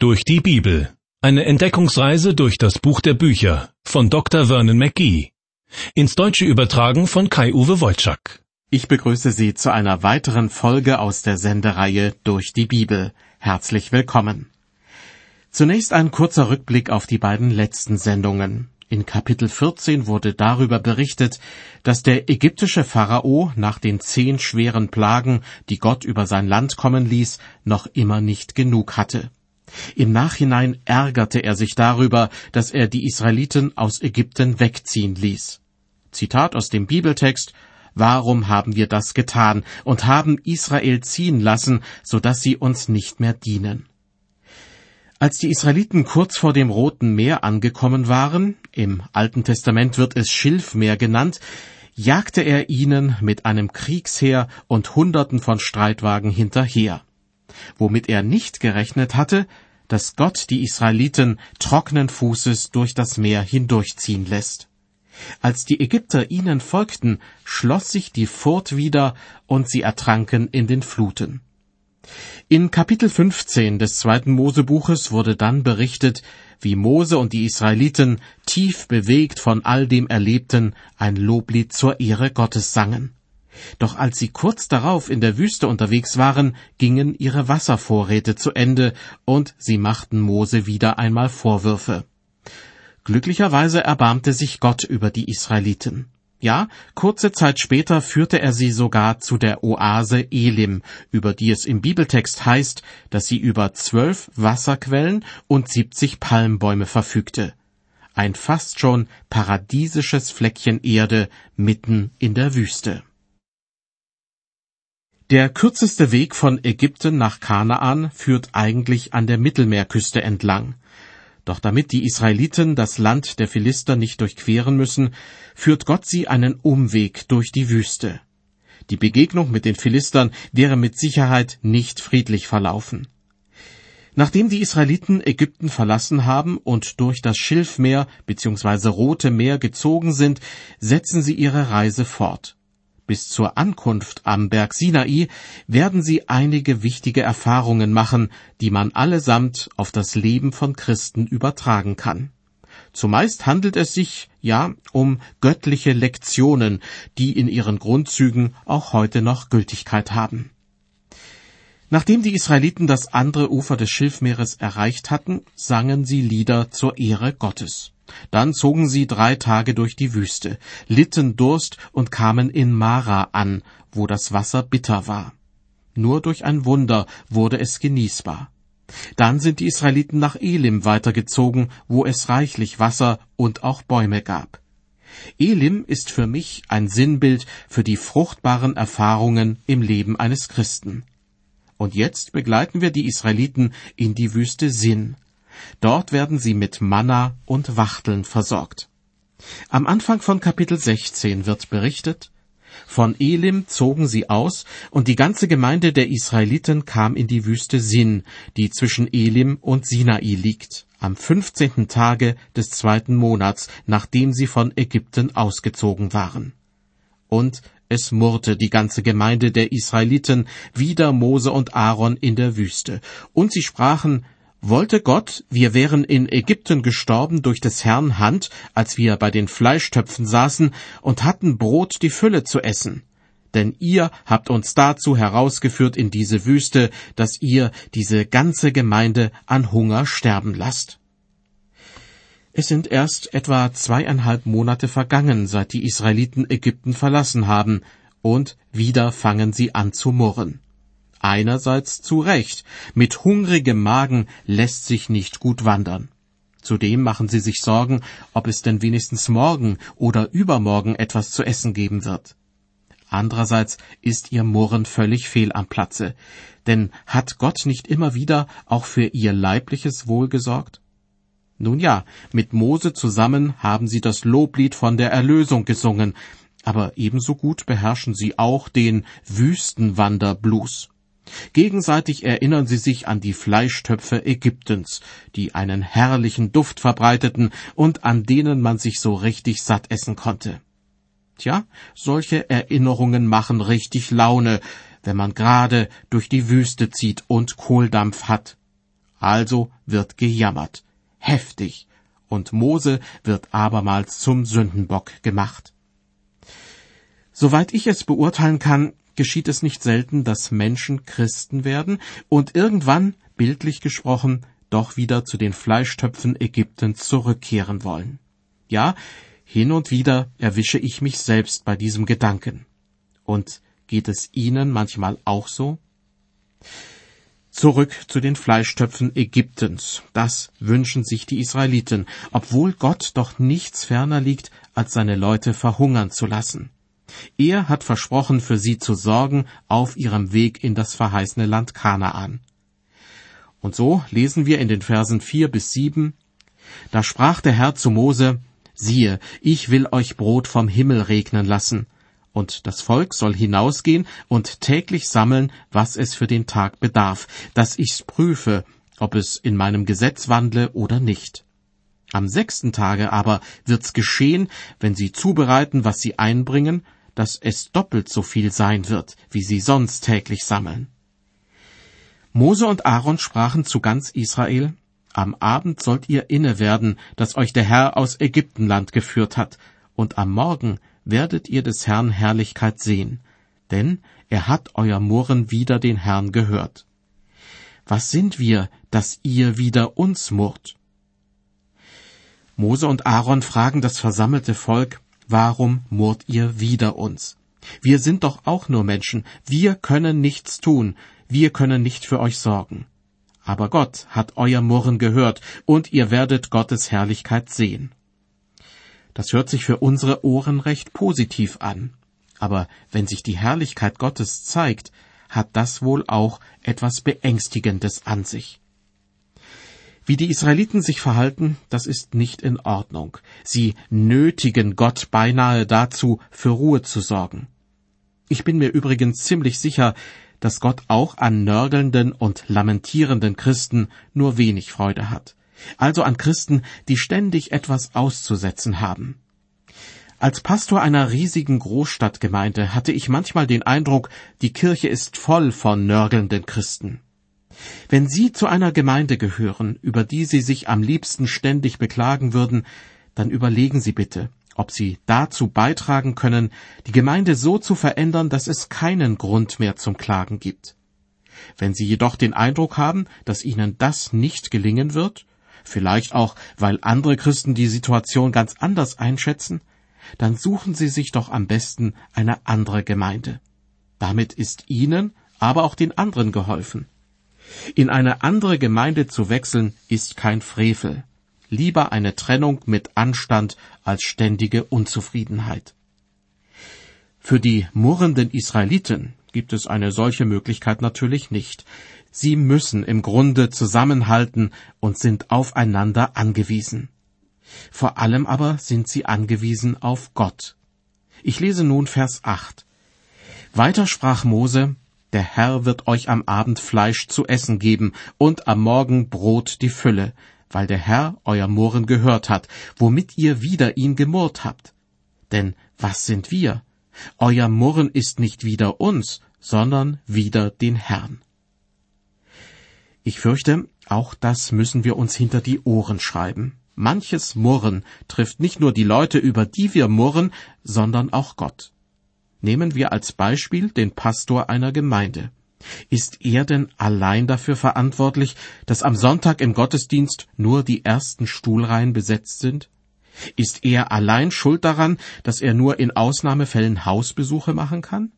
Durch die Bibel. Eine Entdeckungsreise durch das Buch der Bücher von Dr. Vernon McGee. Ins Deutsche übertragen von Kai-Uwe Wolczak. Ich begrüße Sie zu einer weiteren Folge aus der Sendereihe Durch die Bibel. Herzlich willkommen. Zunächst ein kurzer Rückblick auf die beiden letzten Sendungen. In Kapitel 14 wurde darüber berichtet, dass der ägyptische Pharao nach den zehn schweren Plagen, die Gott über sein Land kommen ließ, noch immer nicht genug hatte. Im Nachhinein ärgerte er sich darüber, dass er die Israeliten aus Ägypten wegziehen ließ. Zitat aus dem Bibeltext Warum haben wir das getan und haben Israel ziehen lassen, so dass sie uns nicht mehr dienen? Als die Israeliten kurz vor dem Roten Meer angekommen waren, im Alten Testament wird es Schilfmeer genannt, jagte er ihnen mit einem Kriegsheer und Hunderten von Streitwagen hinterher. Womit er nicht gerechnet hatte, dass Gott die Israeliten trockenen Fußes durch das Meer hindurchziehen lässt. Als die Ägypter ihnen folgten, schloss sich die Furt wieder und sie ertranken in den Fluten. In Kapitel 15 des zweiten Mosebuches wurde dann berichtet, wie Mose und die Israeliten, tief bewegt von all dem Erlebten, ein Loblied zur Ehre Gottes sangen. Doch als sie kurz darauf in der Wüste unterwegs waren, gingen ihre Wasservorräte zu Ende und sie machten Mose wieder einmal Vorwürfe. Glücklicherweise erbarmte sich Gott über die Israeliten. Ja, kurze Zeit später führte er sie sogar zu der Oase Elim, über die es im Bibeltext heißt, dass sie über zwölf Wasserquellen und siebzig Palmbäume verfügte. Ein fast schon paradiesisches Fleckchen Erde mitten in der Wüste. Der kürzeste Weg von Ägypten nach Kanaan führt eigentlich an der Mittelmeerküste entlang. Doch damit die Israeliten das Land der Philister nicht durchqueren müssen, führt Gott sie einen Umweg durch die Wüste. Die Begegnung mit den Philistern wäre mit Sicherheit nicht friedlich verlaufen. Nachdem die Israeliten Ägypten verlassen haben und durch das Schilfmeer bzw. Rote Meer gezogen sind, setzen sie ihre Reise fort. Bis zur Ankunft am Berg Sinai werden sie einige wichtige Erfahrungen machen, die man allesamt auf das Leben von Christen übertragen kann. Zumeist handelt es sich ja um göttliche Lektionen, die in ihren Grundzügen auch heute noch Gültigkeit haben. Nachdem die Israeliten das andere Ufer des Schilfmeeres erreicht hatten, sangen sie Lieder zur Ehre Gottes. Dann zogen sie drei Tage durch die Wüste, litten Durst und kamen in Mara an, wo das Wasser bitter war. Nur durch ein Wunder wurde es genießbar. Dann sind die Israeliten nach Elim weitergezogen, wo es reichlich Wasser und auch Bäume gab. Elim ist für mich ein Sinnbild für die fruchtbaren Erfahrungen im Leben eines Christen. Und jetzt begleiten wir die Israeliten in die Wüste Sin. Dort werden sie mit Manna und Wachteln versorgt. Am Anfang von Kapitel 16 wird berichtet, von Elim zogen sie aus, und die ganze Gemeinde der Israeliten kam in die Wüste Sin, die zwischen Elim und Sinai liegt, am fünfzehnten Tage des zweiten Monats, nachdem sie von Ägypten ausgezogen waren. Und es murrte die ganze Gemeinde der Israeliten wider Mose und Aaron in der Wüste, und sie sprachen, wollte Gott, wir wären in Ägypten gestorben durch des Herrn Hand, als wir bei den Fleischtöpfen saßen und hatten Brot die Fülle zu essen. Denn ihr habt uns dazu herausgeführt in diese Wüste, dass ihr diese ganze Gemeinde an Hunger sterben lasst. Es sind erst etwa zweieinhalb Monate vergangen, seit die Israeliten Ägypten verlassen haben, und wieder fangen sie an zu murren. Einerseits zu Recht, mit hungrigem Magen lässt sich nicht gut wandern. Zudem machen sie sich Sorgen, ob es denn wenigstens morgen oder übermorgen etwas zu essen geben wird. Andererseits ist ihr Murren völlig fehl am Platze, denn hat Gott nicht immer wieder auch für ihr leibliches Wohl gesorgt? Nun ja, mit Mose zusammen haben sie das Loblied von der Erlösung gesungen, aber ebenso gut beherrschen sie auch den Wüstenwanderblues. Gegenseitig erinnern sie sich an die Fleischtöpfe Ägyptens, die einen herrlichen Duft verbreiteten und an denen man sich so richtig satt essen konnte. Tja, solche Erinnerungen machen richtig Laune, wenn man gerade durch die Wüste zieht und Kohldampf hat. Also wird gejammert, heftig, und Mose wird abermals zum Sündenbock gemacht. Soweit ich es beurteilen kann, geschieht es nicht selten, dass Menschen Christen werden und irgendwann, bildlich gesprochen, doch wieder zu den Fleischtöpfen Ägyptens zurückkehren wollen. Ja, hin und wieder erwische ich mich selbst bei diesem Gedanken. Und geht es Ihnen manchmal auch so? Zurück zu den Fleischtöpfen Ägyptens. Das wünschen sich die Israeliten, obwohl Gott doch nichts ferner liegt, als seine Leute verhungern zu lassen. Er hat versprochen, für sie zu sorgen auf ihrem Weg in das verheißene Land Kanaan. Und so lesen wir in den Versen vier bis sieben, Da sprach der Herr zu Mose, siehe, ich will euch Brot vom Himmel regnen lassen, und das Volk soll hinausgehen und täglich sammeln, was es für den Tag bedarf, dass ich's prüfe, ob es in meinem Gesetz wandle oder nicht. Am sechsten Tage aber wird's geschehen, wenn sie zubereiten, was sie einbringen, dass es doppelt so viel sein wird, wie sie sonst täglich sammeln. Mose und Aaron sprachen zu ganz Israel, Am Abend sollt ihr inne werden, dass euch der Herr aus Ägyptenland geführt hat, und am Morgen werdet ihr des Herrn Herrlichkeit sehen, denn er hat euer Murren wider den Herrn gehört. Was sind wir, dass ihr wider uns murrt? Mose und Aaron fragen das versammelte Volk, warum murrt ihr wider uns? Wir sind doch auch nur Menschen, wir können nichts tun, wir können nicht für euch sorgen. Aber Gott hat euer Murren gehört, und ihr werdet Gottes Herrlichkeit sehen. Das hört sich für unsere Ohren recht positiv an. Aber wenn sich die Herrlichkeit Gottes zeigt, hat das wohl auch etwas Beängstigendes an sich. Wie die Israeliten sich verhalten, das ist nicht in Ordnung. Sie nötigen Gott beinahe dazu, für Ruhe zu sorgen. Ich bin mir übrigens ziemlich sicher, dass Gott auch an nörgelnden und lamentierenden Christen nur wenig Freude hat. Also an Christen, die ständig etwas auszusetzen haben. Als Pastor einer riesigen Großstadtgemeinde hatte ich manchmal den Eindruck, die Kirche ist voll von nörgelnden Christen. Wenn Sie zu einer Gemeinde gehören, über die Sie sich am liebsten ständig beklagen würden, dann überlegen Sie bitte, ob sie dazu beitragen können, die Gemeinde so zu verändern, dass es keinen Grund mehr zum Klagen gibt. Wenn Sie jedoch den Eindruck haben, dass Ihnen das nicht gelingen wird, vielleicht auch, weil andere Christen die Situation ganz anders einschätzen, dann suchen Sie sich doch am besten eine andere Gemeinde. Damit ist Ihnen, aber auch den anderen geholfen. In eine andere Gemeinde zu wechseln ist kein Frevel lieber eine Trennung mit Anstand als ständige Unzufriedenheit. Für die murrenden Israeliten gibt es eine solche Möglichkeit natürlich nicht. Sie müssen im Grunde zusammenhalten und sind aufeinander angewiesen. Vor allem aber sind sie angewiesen auf Gott. Ich lese nun Vers 8. Weiter sprach Mose, der Herr wird euch am Abend Fleisch zu essen geben und am Morgen Brot die Fülle, weil der Herr euer Murren gehört hat, womit ihr wider ihn gemurrt habt. Denn was sind wir? Euer Murren ist nicht wider uns, sondern wider den Herrn. Ich fürchte, auch das müssen wir uns hinter die Ohren schreiben. Manches Murren trifft nicht nur die Leute, über die wir murren, sondern auch Gott. Nehmen wir als Beispiel den Pastor einer Gemeinde. Ist er denn allein dafür verantwortlich, dass am Sonntag im Gottesdienst nur die ersten Stuhlreihen besetzt sind? Ist er allein schuld daran, dass er nur in Ausnahmefällen Hausbesuche machen kann?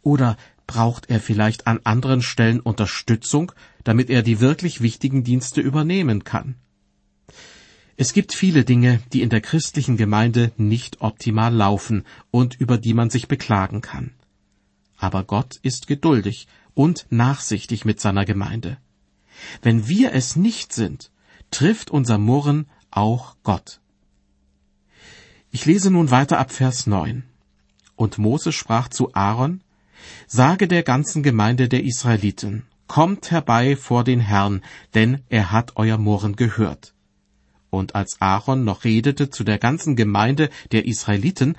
Oder braucht er vielleicht an anderen Stellen Unterstützung, damit er die wirklich wichtigen Dienste übernehmen kann? Es gibt viele Dinge, die in der christlichen Gemeinde nicht optimal laufen und über die man sich beklagen kann. Aber Gott ist geduldig und nachsichtig mit seiner Gemeinde. Wenn wir es nicht sind, trifft unser Murren auch Gott. Ich lese nun weiter ab Vers 9. Und Mose sprach zu Aaron, Sage der ganzen Gemeinde der Israeliten, Kommt herbei vor den Herrn, denn er hat euer Murren gehört. Und als Aaron noch redete zu der ganzen Gemeinde der Israeliten,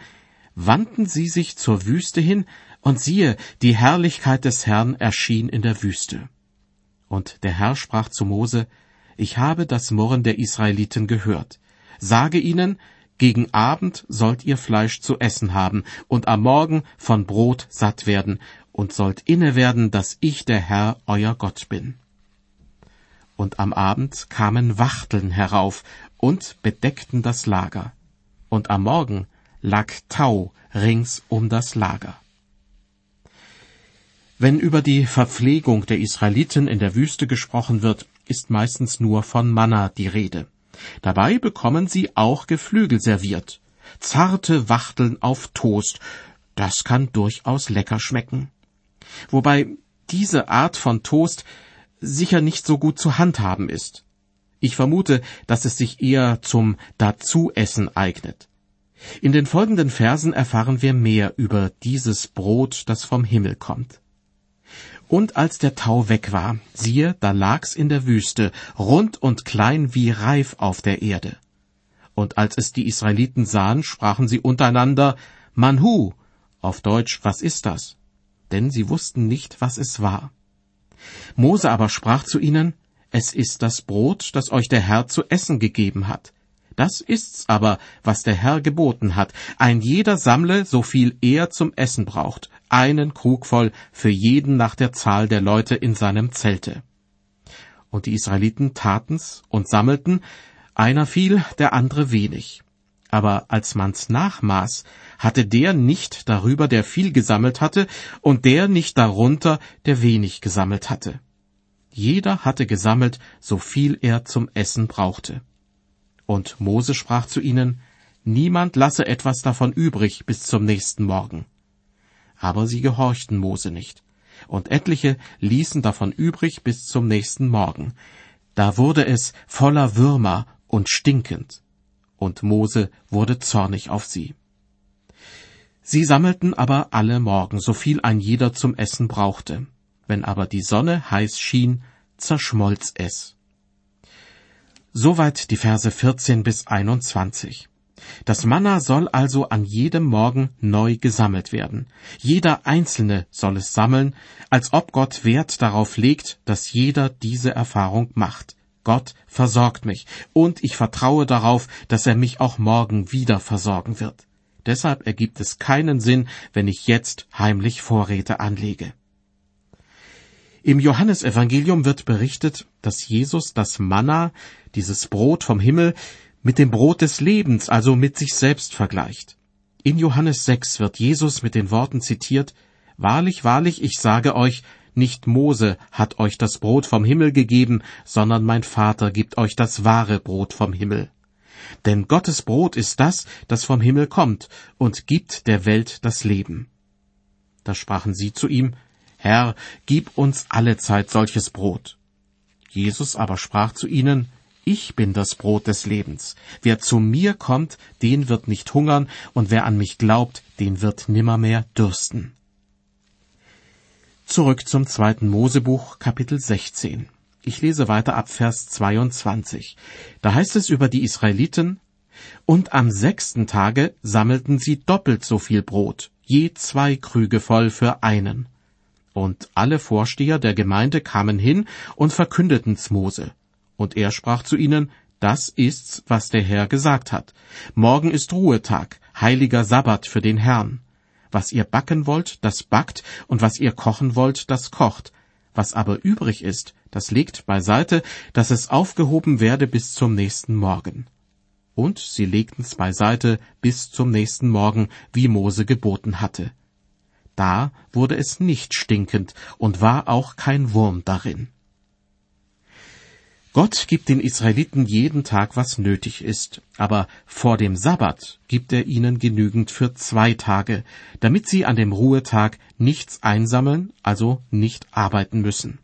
wandten sie sich zur Wüste hin, und siehe, die Herrlichkeit des Herrn erschien in der Wüste. Und der Herr sprach zu Mose, ich habe das Murren der Israeliten gehört. Sage ihnen, gegen Abend sollt ihr Fleisch zu essen haben und am Morgen von Brot satt werden und sollt inne werden, dass ich der Herr euer Gott bin. Und am Abend kamen Wachteln herauf und bedeckten das Lager. Und am Morgen lag Tau rings um das Lager. Wenn über die Verpflegung der Israeliten in der Wüste gesprochen wird, ist meistens nur von Manna die Rede. Dabei bekommen sie auch Geflügel serviert. Zarte Wachteln auf Toast, das kann durchaus lecker schmecken. Wobei diese Art von Toast sicher nicht so gut zu handhaben ist. Ich vermute, dass es sich eher zum Dazuessen eignet. In den folgenden Versen erfahren wir mehr über dieses Brot, das vom Himmel kommt. Und als der Tau weg war, siehe, da lag's in der Wüste, rund und klein wie Reif auf der Erde. Und als es die Israeliten sahen, sprachen sie untereinander, Manhu, auf Deutsch, was ist das? Denn sie wussten nicht, was es war. Mose aber sprach zu ihnen, Es ist das Brot, das euch der Herr zu essen gegeben hat. Das ist's aber, was der Herr geboten hat. Ein jeder sammle, so viel er zum Essen braucht, einen Krug voll für jeden nach der Zahl der Leute in seinem Zelte. Und die Israeliten taten's und sammelten, einer viel, der andere wenig. Aber als man's nachmaß, hatte der nicht darüber, der viel gesammelt hatte, und der nicht darunter, der wenig gesammelt hatte. Jeder hatte gesammelt, so viel er zum Essen brauchte. Und Mose sprach zu ihnen, Niemand lasse etwas davon übrig bis zum nächsten Morgen aber sie gehorchten Mose nicht. Und etliche ließen davon übrig bis zum nächsten Morgen. Da wurde es voller Würmer und stinkend. Und Mose wurde zornig auf sie. Sie sammelten aber alle Morgen, so viel ein jeder zum Essen brauchte. Wenn aber die Sonne heiß schien, zerschmolz es. Soweit die Verse 14 bis 21. Das Manna soll also an jedem Morgen neu gesammelt werden. Jeder Einzelne soll es sammeln, als ob Gott Wert darauf legt, dass jeder diese Erfahrung macht. Gott versorgt mich, und ich vertraue darauf, dass er mich auch morgen wieder versorgen wird. Deshalb ergibt es keinen Sinn, wenn ich jetzt heimlich Vorräte anlege. Im Johannesevangelium wird berichtet, dass Jesus das Manna, dieses Brot vom Himmel, mit dem Brot des Lebens, also mit sich selbst vergleicht. In Johannes 6 wird Jesus mit den Worten zitiert, Wahrlich, wahrlich, ich sage euch, nicht Mose hat euch das Brot vom Himmel gegeben, sondern mein Vater gibt euch das wahre Brot vom Himmel. Denn Gottes Brot ist das, das vom Himmel kommt und gibt der Welt das Leben. Da sprachen sie zu ihm, Herr, gib uns alle Zeit solches Brot. Jesus aber sprach zu ihnen, ich bin das Brot des Lebens. Wer zu mir kommt, den wird nicht hungern, und wer an mich glaubt, den wird nimmermehr dürsten. Zurück zum zweiten Mosebuch, Kapitel 16. Ich lese weiter ab Vers 22. Da heißt es über die Israeliten, und am sechsten Tage sammelten sie doppelt so viel Brot, je zwei Krüge voll für einen. Und alle Vorsteher der Gemeinde kamen hin und verkündeten's Mose. Und er sprach zu ihnen, das ist's, was der Herr gesagt hat. Morgen ist Ruhetag, heiliger Sabbat für den Herrn. Was ihr backen wollt, das backt, und was ihr kochen wollt, das kocht. Was aber übrig ist, das legt beiseite, dass es aufgehoben werde bis zum nächsten Morgen. Und sie legten's beiseite bis zum nächsten Morgen, wie Mose geboten hatte. Da wurde es nicht stinkend und war auch kein Wurm darin. Gott gibt den Israeliten jeden Tag, was nötig ist, aber vor dem Sabbat gibt er ihnen genügend für zwei Tage, damit sie an dem Ruhetag nichts einsammeln, also nicht arbeiten müssen.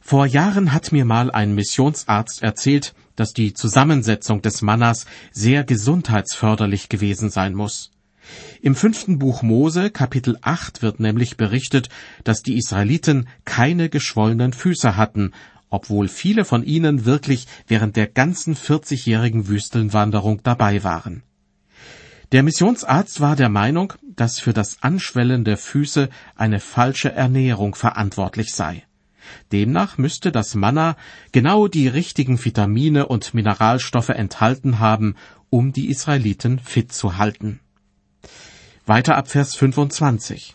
Vor Jahren hat mir mal ein Missionsarzt erzählt, dass die Zusammensetzung des Mannas sehr gesundheitsförderlich gewesen sein muss. Im fünften Buch Mose, Kapitel 8, wird nämlich berichtet, dass die Israeliten keine geschwollenen Füße hatten obwohl viele von ihnen wirklich während der ganzen 40-jährigen Wüstenwanderung dabei waren. Der Missionsarzt war der Meinung, dass für das Anschwellen der Füße eine falsche Ernährung verantwortlich sei. Demnach müsste das Manna genau die richtigen Vitamine und Mineralstoffe enthalten haben, um die Israeliten fit zu halten. Weiter ab Vers 25.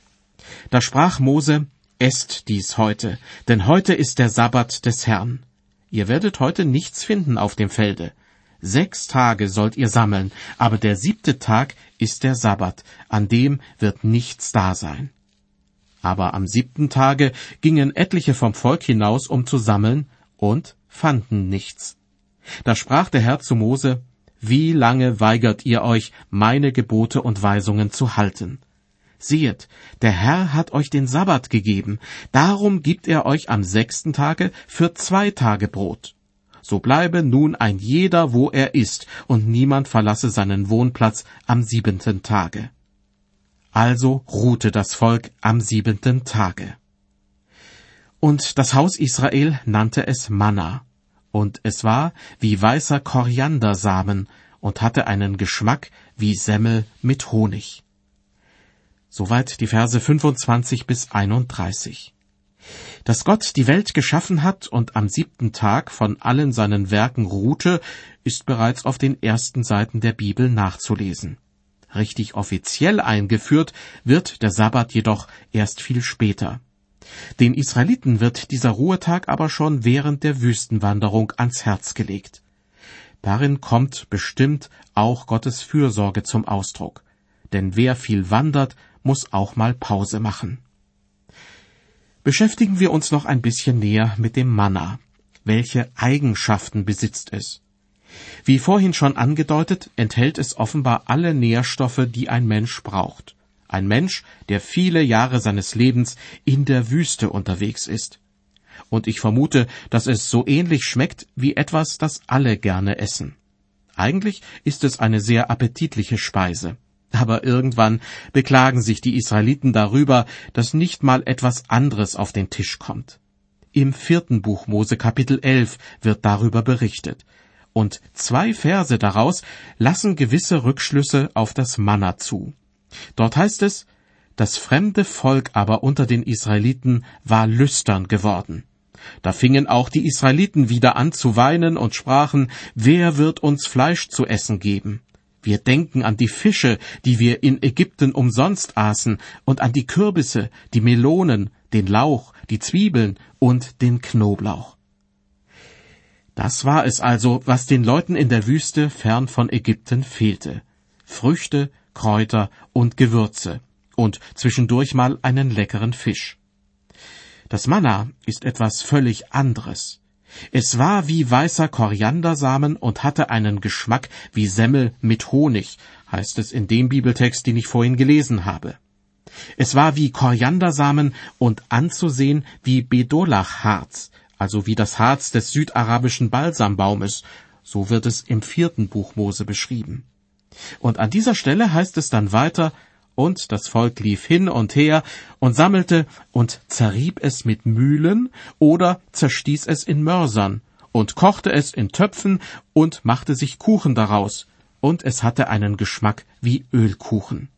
Da sprach Mose, Esst dies heute, denn heute ist der Sabbat des Herrn. Ihr werdet heute nichts finden auf dem Felde. Sechs Tage sollt ihr sammeln, aber der siebte Tag ist der Sabbat, an dem wird nichts da sein. Aber am siebten Tage gingen etliche vom Volk hinaus, um zu sammeln, und fanden nichts. Da sprach der Herr zu Mose, Wie lange weigert ihr euch, meine Gebote und Weisungen zu halten? Siehet, der Herr hat euch den Sabbat gegeben, darum gibt er euch am sechsten Tage für zwei Tage Brot. So bleibe nun ein jeder, wo er ist, und niemand verlasse seinen Wohnplatz am siebenten Tage. Also ruhte das Volk am siebenten Tage. Und das Haus Israel nannte es Manna, und es war wie weißer Koriandersamen und hatte einen Geschmack wie Semmel mit Honig. Soweit die Verse 25 bis 31. Dass Gott die Welt geschaffen hat und am siebten Tag von allen seinen Werken ruhte, ist bereits auf den ersten Seiten der Bibel nachzulesen. Richtig offiziell eingeführt wird der Sabbat jedoch erst viel später. Den Israeliten wird dieser Ruhetag aber schon während der Wüstenwanderung ans Herz gelegt. Darin kommt bestimmt auch Gottes Fürsorge zum Ausdruck. Denn wer viel wandert, muss auch mal Pause machen. Beschäftigen wir uns noch ein bisschen näher mit dem Manna. Welche Eigenschaften besitzt es? Wie vorhin schon angedeutet, enthält es offenbar alle Nährstoffe, die ein Mensch braucht. Ein Mensch, der viele Jahre seines Lebens in der Wüste unterwegs ist. Und ich vermute, dass es so ähnlich schmeckt wie etwas, das alle gerne essen. Eigentlich ist es eine sehr appetitliche Speise. Aber irgendwann beklagen sich die Israeliten darüber, dass nicht mal etwas anderes auf den Tisch kommt. Im vierten Buch Mose Kapitel 11 wird darüber berichtet und zwei Verse daraus lassen gewisse Rückschlüsse auf das Manna zu. Dort heißt es, das fremde Volk aber unter den Israeliten war lüstern geworden. Da fingen auch die Israeliten wieder an zu weinen und sprachen, wer wird uns Fleisch zu essen geben? Wir denken an die Fische, die wir in Ägypten umsonst aßen, und an die Kürbisse, die Melonen, den Lauch, die Zwiebeln und den Knoblauch. Das war es also, was den Leuten in der Wüste fern von Ägypten fehlte. Früchte, Kräuter und Gewürze und zwischendurch mal einen leckeren Fisch. Das Manna ist etwas völlig anderes. Es war wie weißer Koriandersamen und hatte einen Geschmack wie Semmel mit Honig, heißt es in dem Bibeltext, den ich vorhin gelesen habe. Es war wie Koriandersamen und anzusehen wie Bedolachharz, also wie das Harz des südarabischen Balsambaumes, so wird es im vierten Buch Mose beschrieben. Und an dieser Stelle heißt es dann weiter, und das Volk lief hin und her und sammelte und zerrieb es mit Mühlen oder zerstieß es in Mörsern und kochte es in Töpfen und machte sich Kuchen daraus, und es hatte einen Geschmack wie Ölkuchen.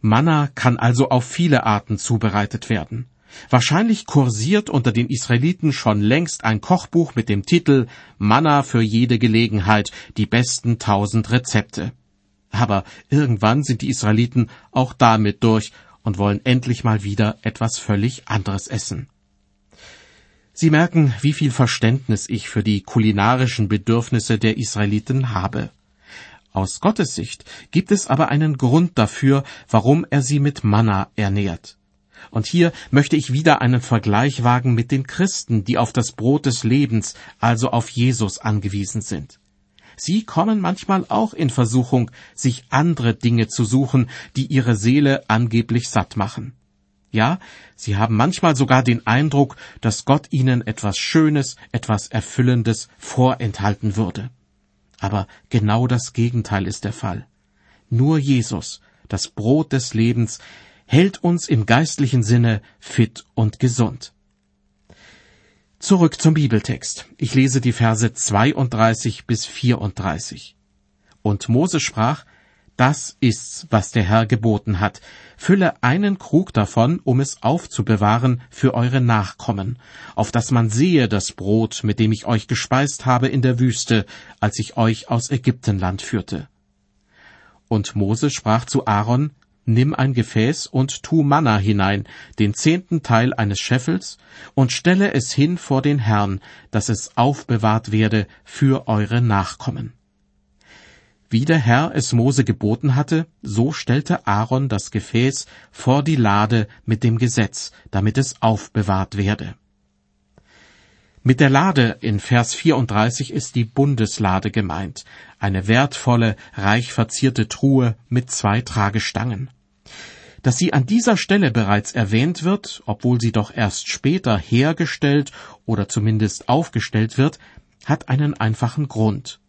Manna kann also auf viele Arten zubereitet werden. Wahrscheinlich kursiert unter den Israeliten schon längst ein Kochbuch mit dem Titel Manna für jede Gelegenheit, die besten tausend Rezepte. Aber irgendwann sind die Israeliten auch damit durch und wollen endlich mal wieder etwas völlig anderes essen. Sie merken, wie viel Verständnis ich für die kulinarischen Bedürfnisse der Israeliten habe. Aus Gottes Sicht gibt es aber einen Grund dafür, warum er sie mit Manna ernährt. Und hier möchte ich wieder einen Vergleich wagen mit den Christen, die auf das Brot des Lebens, also auf Jesus angewiesen sind. Sie kommen manchmal auch in Versuchung, sich andere Dinge zu suchen, die ihre Seele angeblich satt machen. Ja, sie haben manchmal sogar den Eindruck, dass Gott ihnen etwas Schönes, etwas Erfüllendes vorenthalten würde. Aber genau das Gegenteil ist der Fall. Nur Jesus, das Brot des Lebens, hält uns im geistlichen Sinne fit und gesund. Zurück zum Bibeltext. Ich lese die Verse 32 bis 34. Und Mose sprach, das ist's, was der Herr geboten hat. Fülle einen Krug davon, um es aufzubewahren für eure Nachkommen, auf dass man sehe das Brot, mit dem ich euch gespeist habe in der Wüste, als ich euch aus Ägyptenland führte. Und Mose sprach zu Aaron, Nimm ein Gefäß und tu Manna hinein, den zehnten Teil eines Scheffels, und stelle es hin vor den Herrn, dass es aufbewahrt werde für eure Nachkommen. Wie der Herr es Mose geboten hatte, so stellte Aaron das Gefäß vor die Lade mit dem Gesetz, damit es aufbewahrt werde. Mit der Lade in Vers 34 ist die Bundeslade gemeint, eine wertvolle, reich verzierte Truhe mit zwei Tragestangen. Dass sie an dieser Stelle bereits erwähnt wird, obwohl sie doch erst später hergestellt oder zumindest aufgestellt wird, hat einen einfachen Grund.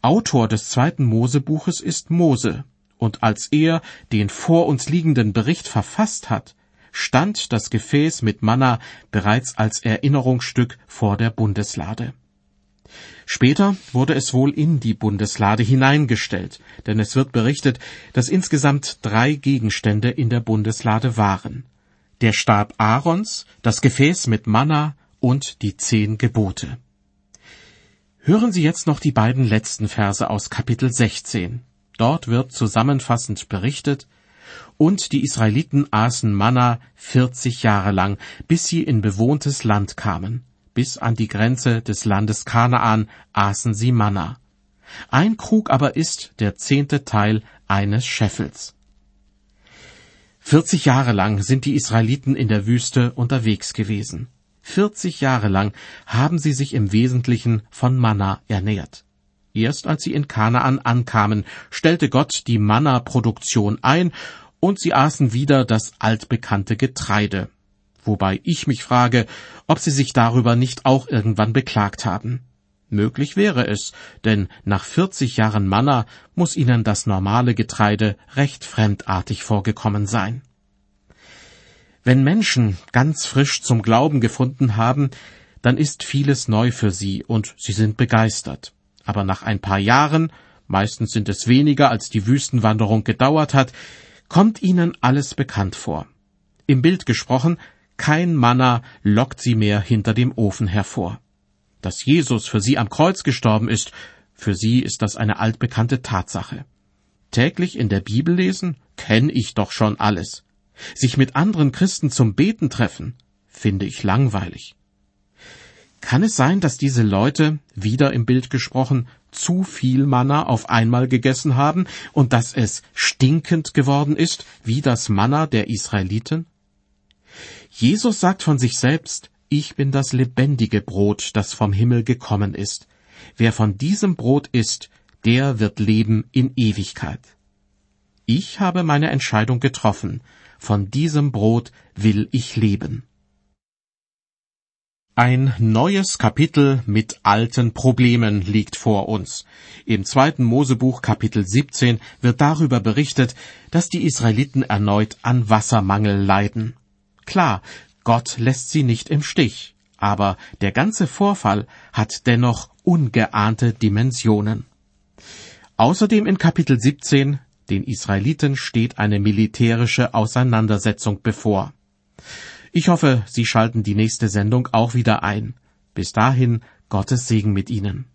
Autor des zweiten Mosebuches ist Mose, und als er den vor uns liegenden Bericht verfasst hat, stand das Gefäß mit Manna bereits als Erinnerungsstück vor der Bundeslade. Später wurde es wohl in die Bundeslade hineingestellt, denn es wird berichtet, dass insgesamt drei Gegenstände in der Bundeslade waren. Der Stab Aarons, das Gefäß mit Manna und die zehn Gebote. Hören Sie jetzt noch die beiden letzten Verse aus Kapitel 16. Dort wird zusammenfassend berichtet, und die Israeliten aßen Manna vierzig Jahre lang, bis sie in bewohntes Land kamen. Bis an die Grenze des Landes Kanaan aßen sie Manna. Ein Krug aber ist der zehnte Teil eines Scheffels. Vierzig Jahre lang sind die Israeliten in der Wüste unterwegs gewesen. 40 Jahre lang haben sie sich im Wesentlichen von Manna ernährt. Erst als sie in Kanaan ankamen, stellte Gott die Manna-Produktion ein und sie aßen wieder das altbekannte Getreide. Wobei ich mich frage, ob sie sich darüber nicht auch irgendwann beklagt haben. Möglich wäre es, denn nach 40 Jahren Manna muss ihnen das normale Getreide recht fremdartig vorgekommen sein. Wenn Menschen ganz frisch zum Glauben gefunden haben, dann ist vieles neu für sie und sie sind begeistert. Aber nach ein paar Jahren, meistens sind es weniger als die Wüstenwanderung gedauert hat, kommt ihnen alles bekannt vor. Im Bild gesprochen, kein Manna lockt sie mehr hinter dem Ofen hervor. Dass Jesus für sie am Kreuz gestorben ist, für sie ist das eine altbekannte Tatsache. Täglich in der Bibel lesen, kenne ich doch schon alles. Sich mit anderen Christen zum Beten treffen, finde ich langweilig. Kann es sein, dass diese Leute, wieder im Bild gesprochen, zu viel Manna auf einmal gegessen haben und dass es stinkend geworden ist, wie das Manna der Israeliten? Jesus sagt von sich selbst, ich bin das lebendige Brot, das vom Himmel gekommen ist. Wer von diesem Brot isst, der wird leben in Ewigkeit. Ich habe meine Entscheidung getroffen, von diesem Brot will ich leben. Ein neues Kapitel mit alten Problemen liegt vor uns. Im zweiten Mosebuch Kapitel 17 wird darüber berichtet, dass die Israeliten erneut an Wassermangel leiden. Klar, Gott lässt sie nicht im Stich, aber der ganze Vorfall hat dennoch ungeahnte Dimensionen. Außerdem in Kapitel 17 den Israeliten steht eine militärische Auseinandersetzung bevor. Ich hoffe, Sie schalten die nächste Sendung auch wieder ein. Bis dahin Gottes Segen mit Ihnen.